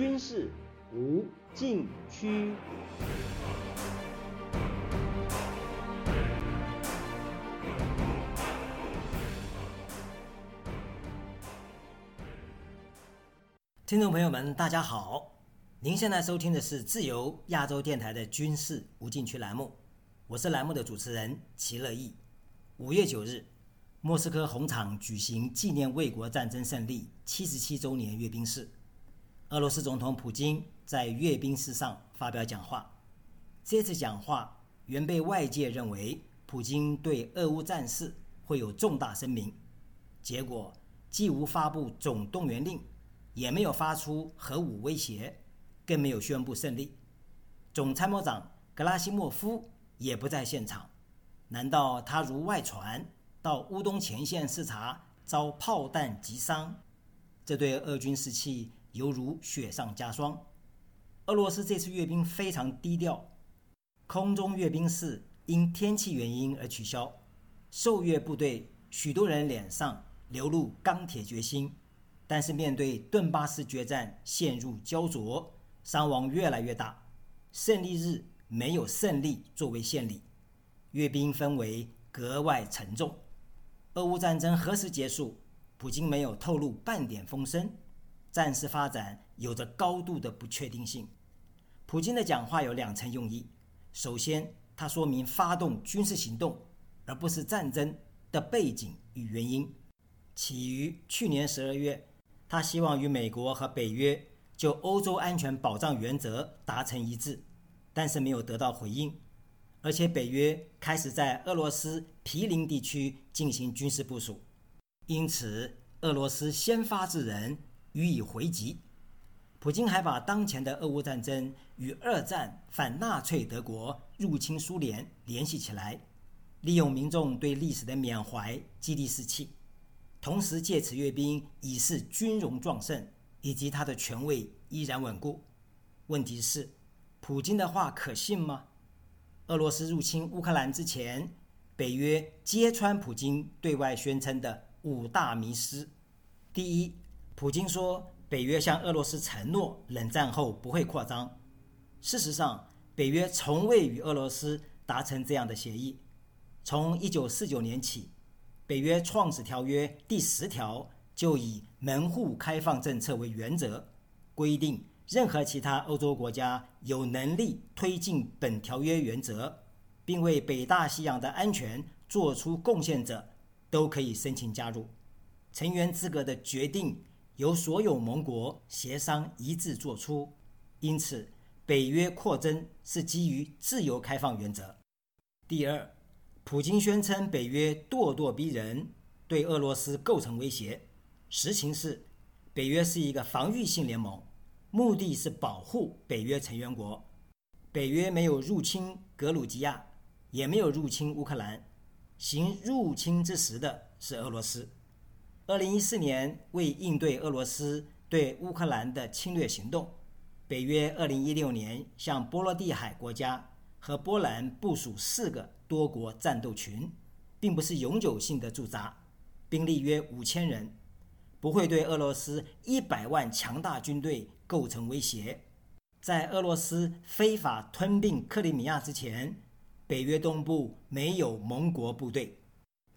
军事无禁区。听众朋友们，大家好！您现在收听的是自由亚洲电台的军事无禁区栏目，我是栏目的主持人齐乐意。五月九日，莫斯科红场举行纪念卫国战争胜利七十七周年阅兵式。俄罗斯总统普京在阅兵式上发表讲话。这次讲话原被外界认为普京对俄乌战事会有重大声明，结果既无发布总动员令。也没有发出核武威胁，更没有宣布胜利。总参谋长格拉西莫夫也不在现场。难道他如外传到乌东前线视察，遭炮弹击伤？这对俄军士气犹如雪上加霜。俄罗斯这次阅兵非常低调，空中阅兵式因天气原因而取消。受阅部队许多人脸上流露钢铁决心。但是面对顿巴斯决战陷入焦灼，伤亡越来越大，胜利日没有胜利作为献礼，阅兵氛围格外沉重。俄乌战争何时结束？普京没有透露半点风声，战事发展有着高度的不确定性。普京的讲话有两层用意：首先，他说明发动军事行动而不是战争的背景与原因；起于去年十二月。他希望与美国和北约就欧洲安全保障原则达成一致，但是没有得到回应。而且北约开始在俄罗斯毗邻地区进行军事部署，因此俄罗斯先发制人予以回击。普京还把当前的俄乌战争与二战反纳粹德国入侵苏联联系起来，利用民众对历史的缅怀激励士气。同时借此阅兵，以示军容壮盛，以及他的权位依然稳固。问题是，普京的话可信吗？俄罗斯入侵乌克兰之前，北约揭穿普京对外宣称的五大迷失：第一，普京说北约向俄罗斯承诺冷战后不会扩张。事实上，北约从未与俄罗斯达成这样的协议。从1949年起。北约创始条约第十条就以门户开放政策为原则，规定任何其他欧洲国家有能力推进本条约原则，并为北大西洋的安全做出贡献者，都可以申请加入。成员资格的决定由所有盟国协商一致作出，因此北约扩增是基于自由开放原则。第二。普京宣称北约咄咄逼人，对俄罗斯构成威胁。实情是，北约是一个防御性联盟，目的是保护北约成员国。北约没有入侵格鲁吉亚，也没有入侵乌克兰。行入侵之实的是俄罗斯。二零一四年，为应对俄罗斯对乌克兰的侵略行动，北约二零一六年向波罗的海国家和波兰部署四个。多国战斗群，并不是永久性的驻扎，兵力约五千人，不会对俄罗斯一百万强大军队构成威胁。在俄罗斯非法吞并克里米亚之前，北约东部没有盟国部队。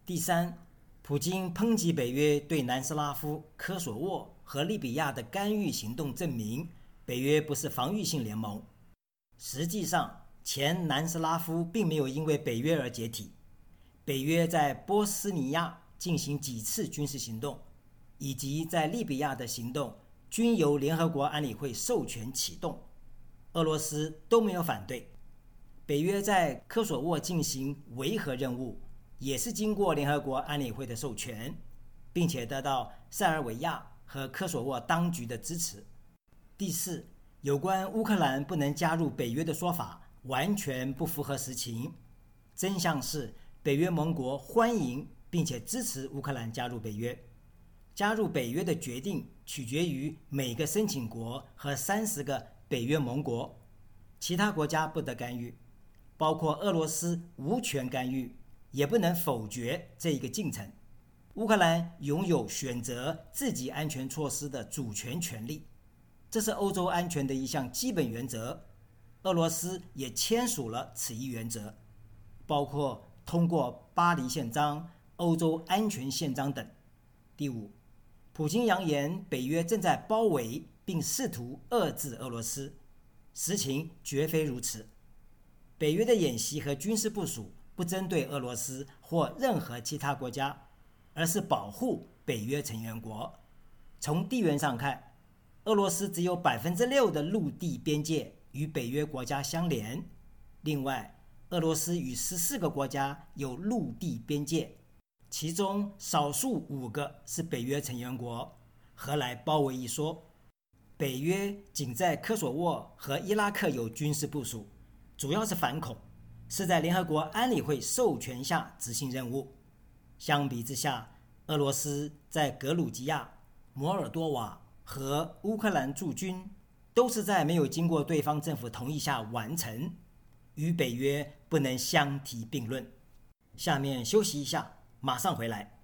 第三，普京抨击北约对南斯拉夫、科索沃和利比亚的干预行动，证明北约不是防御性联盟。实际上，前南斯拉夫并没有因为北约而解体，北约在波斯尼亚进行几次军事行动，以及在利比亚的行动，均由联合国安理会授权启动，俄罗斯都没有反对。北约在科索沃进行维和任务，也是经过联合国安理会的授权，并且得到塞尔维亚和科索沃当局的支持。第四，有关乌克兰不能加入北约的说法。完全不符合实情。真相是，北约盟国欢迎并且支持乌克兰加入北约。加入北约的决定取决于每个申请国和三十个北约盟国，其他国家不得干预，包括俄罗斯无权干预，也不能否决这一个进程。乌克兰拥有选择自己安全措施的主权权利。这是欧洲安全的一项基本原则。俄罗斯也签署了此一原则，包括通过巴黎宪章、欧洲安全宪章等。第五，普京扬言北约正在包围并试图遏制俄罗斯，实情绝非如此。北约的演习和军事部署不针对俄罗斯或任何其他国家，而是保护北约成员国。从地缘上看，俄罗斯只有百分之六的陆地边界与北约国家相连。另外，俄罗斯与十四个国家有陆地边界，其中少数五个是北约成员国。何来包围一说？北约仅在科索沃和伊拉克有军事部署。主要是反恐，是在联合国安理会授权下执行任务。相比之下，俄罗斯在格鲁吉亚、摩尔多瓦和乌克兰驻军，都是在没有经过对方政府同意下完成，与北约不能相提并论。下面休息一下，马上回来。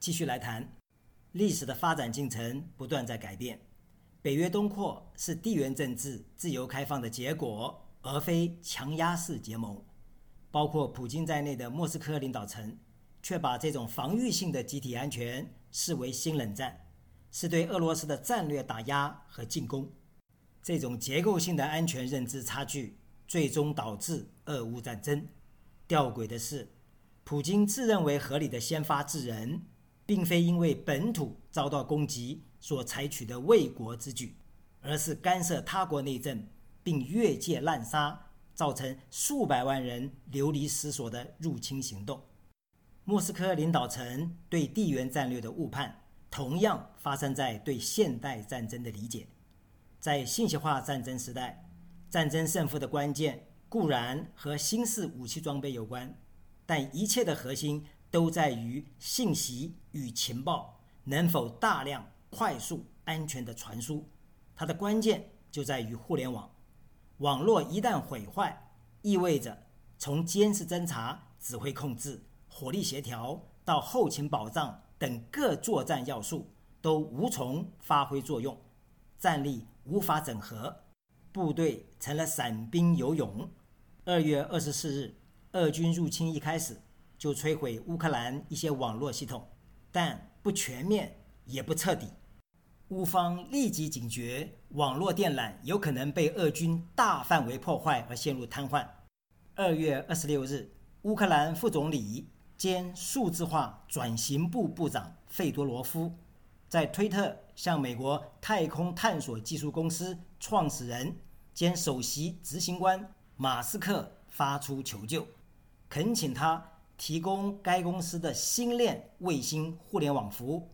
继续来谈，历史的发展进程不断在改变。北约东扩是地缘政治自由开放的结果，而非强压式结盟。包括普京在内的莫斯科领导层，却把这种防御性的集体安全视为新冷战，是对俄罗斯的战略打压和进攻。这种结构性的安全认知差距，最终导致俄乌战争。吊诡的是，普京自认为合理的先发制人。并非因为本土遭到攻击所采取的卫国之举，而是干涉他国内政并越界滥杀，造成数百万人流离失所的入侵行动。莫斯科领导层对地缘战略的误判，同样发生在对现代战争的理解。在信息化战争时代，战争胜负的关键固然和新式武器装备有关，但一切的核心。都在于信息与情报能否大量、快速、安全的传输。它的关键就在于互联网。网络一旦毁坏，意味着从监视侦查、指挥控制、火力协调到后勤保障等各作战要素都无从发挥作用，战力无法整合，部队成了散兵游勇。二月二十四日，俄军入侵一开始。就摧毁乌克兰一些网络系统，但不全面也不彻底。乌方立即警觉，网络电缆有可能被俄军大范围破坏而陷入瘫痪。二月二十六日，乌克兰副总理兼数字化转型部部长费多罗夫在推特向美国太空探索技术公司创始人兼首席执行官马斯克发出求救，恳请他。提供该公司的星链卫星互联网服务。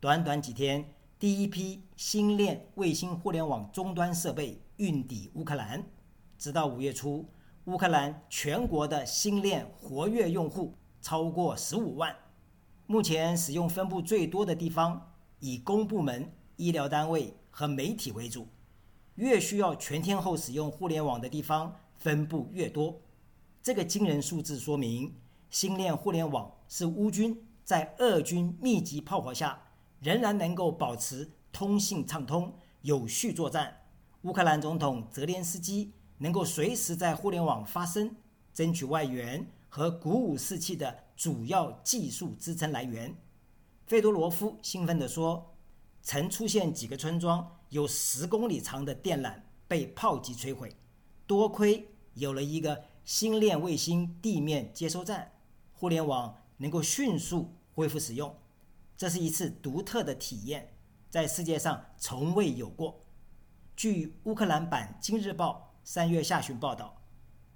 短短几天，第一批星链卫星互联网终端设备运抵乌克兰。直到五月初，乌克兰全国的星链活跃用户超过十五万。目前使用分布最多的地方以公部门、医疗单位和媒体为主。越需要全天候使用互联网的地方，分布越多。这个惊人数字说明。星链互联网是乌军在俄军密集炮火下仍然能够保持通信畅通、有序作战。乌克兰总统泽连斯基能够随时在互联网发声、争取外援和鼓舞士气的主要技术支撑来源。费多罗夫兴奋地说：“曾出现几个村庄有十公里长的电缆被炮击摧毁，多亏有了一个星链卫星地面接收站。”互联网能够迅速恢复使用，这是一次独特的体验，在世界上从未有过。据乌克兰版《今日报》三月下旬报道，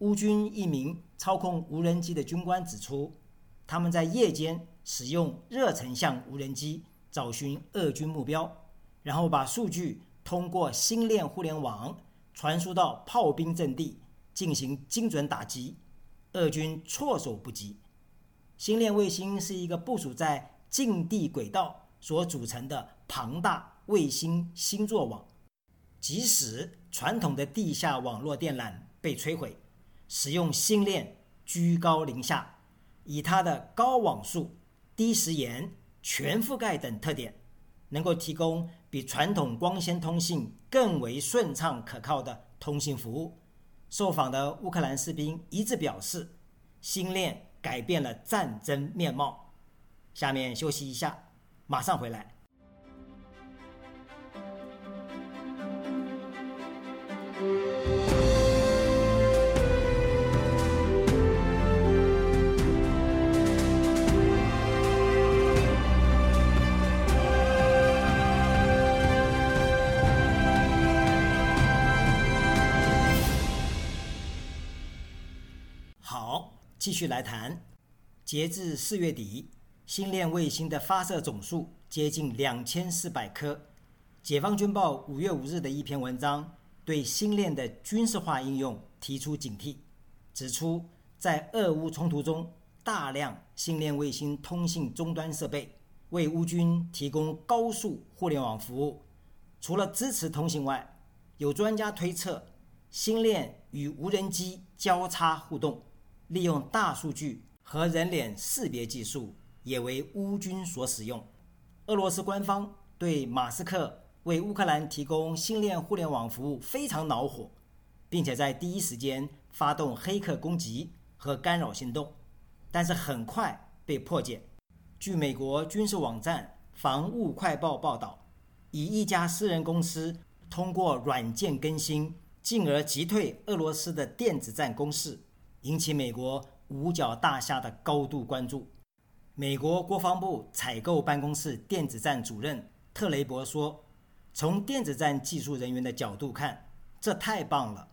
乌军一名操控无人机的军官指出，他们在夜间使用热成像无人机找寻俄军目标，然后把数据通过星链互联网传输到炮兵阵地，进行精准打击。俄军措手不及。星链卫星是一个部署在近地轨道所组成的庞大卫星星座网，即使传统的地下网络电缆被摧毁，使用星链居高临下，以它的高网速、低时延、全覆盖等特点。能够提供比传统光纤通信更为顺畅可靠的通信服务。受访的乌克兰士兵一致表示，星链改变了战争面貌。下面休息一下，马上回来。续来谈，截至四月底，星链卫星的发射总数接近两千四百颗。解放军报五月五日的一篇文章对星链的军事化应用提出警惕，指出在俄乌冲突中，大量星链卫星通信终端设备为乌军提供高速互联网服务。除了支持通信外，有专家推测，星链与无人机交叉互动。利用大数据和人脸识别技术，也为乌军所使用。俄罗斯官方对马斯克为乌克兰提供星链互联网服务非常恼火，并且在第一时间发动黑客攻击和干扰行动，但是很快被破解。据美国军事网站《防务快报》报道，以一家私人公司通过软件更新，进而击退俄罗斯的电子战攻势。引起美国五角大厦的高度关注。美国国防部采购办公室电子战主任特雷伯说：“从电子战技术人员的角度看，这太棒了！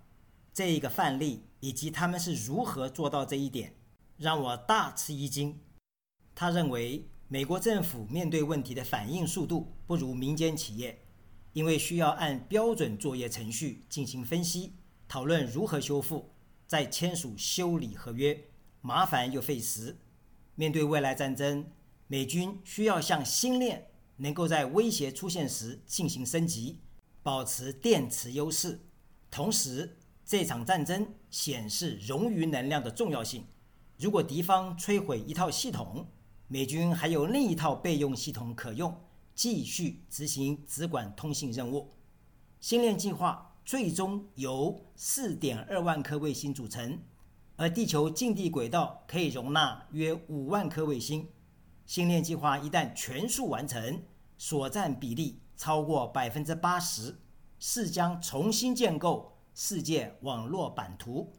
这一个范例以及他们是如何做到这一点，让我大吃一惊。”他认为，美国政府面对问题的反应速度不如民间企业，因为需要按标准作业程序进行分析、讨论如何修复。再签署修理合约，麻烦又费时。面对未来战争，美军需要向星链能够在威胁出现时进行升级，保持电磁优势。同时，这场战争显示冗余能量的重要性。如果敌方摧毁一套系统，美军还有另一套备用系统可用，继续执行直管通信任务。星链计划。最终由四点二万颗卫星组成，而地球近地轨道可以容纳约五万颗卫星。星链计划一旦全数完成，所占比例超过百分之八十，是将重新建构世界网络版图。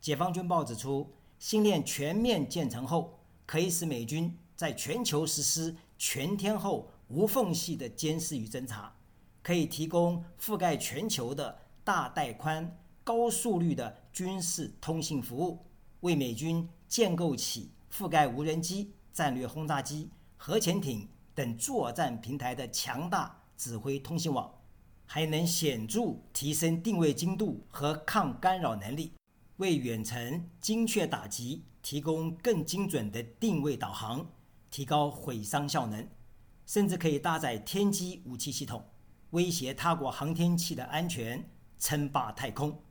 解放军报指出，星链全面建成后，可以使美军在全球实施全天候无缝隙的监视与侦察。可以提供覆盖全球的大带宽、高速率的军事通信服务，为美军建构起覆盖无人机、战略轰炸机、核潜艇等作战平台的强大指挥通信网，还能显著提升定位精度和抗干扰能力，为远程精确打击提供更精准的定位导航，提高毁伤效能，甚至可以搭载天基武器系统。威胁他国航天器的安全，称霸太空。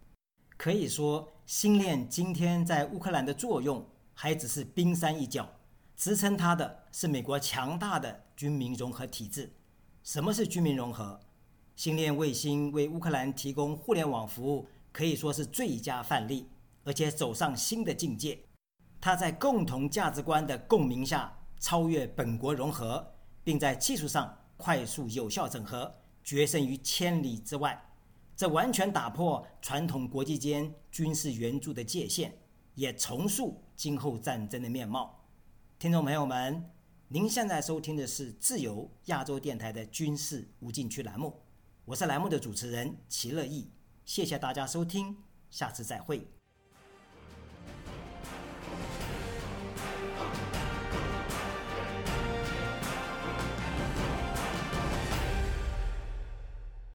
可以说，星链今天在乌克兰的作用还只是冰山一角，支撑它的是美国强大的军民融合体制。什么是军民融合？星链卫星为乌克兰提供互联网服务，可以说是最佳范例，而且走上新的境界。它在共同价值观的共鸣下，超越本国融合，并在技术上快速有效整合。决胜于千里之外，这完全打破传统国际间军事援助的界限，也重塑今后战争的面貌。听众朋友们，您现在收听的是自由亚洲电台的军事无禁区栏目，我是栏目的主持人齐乐意，谢谢大家收听，下次再会。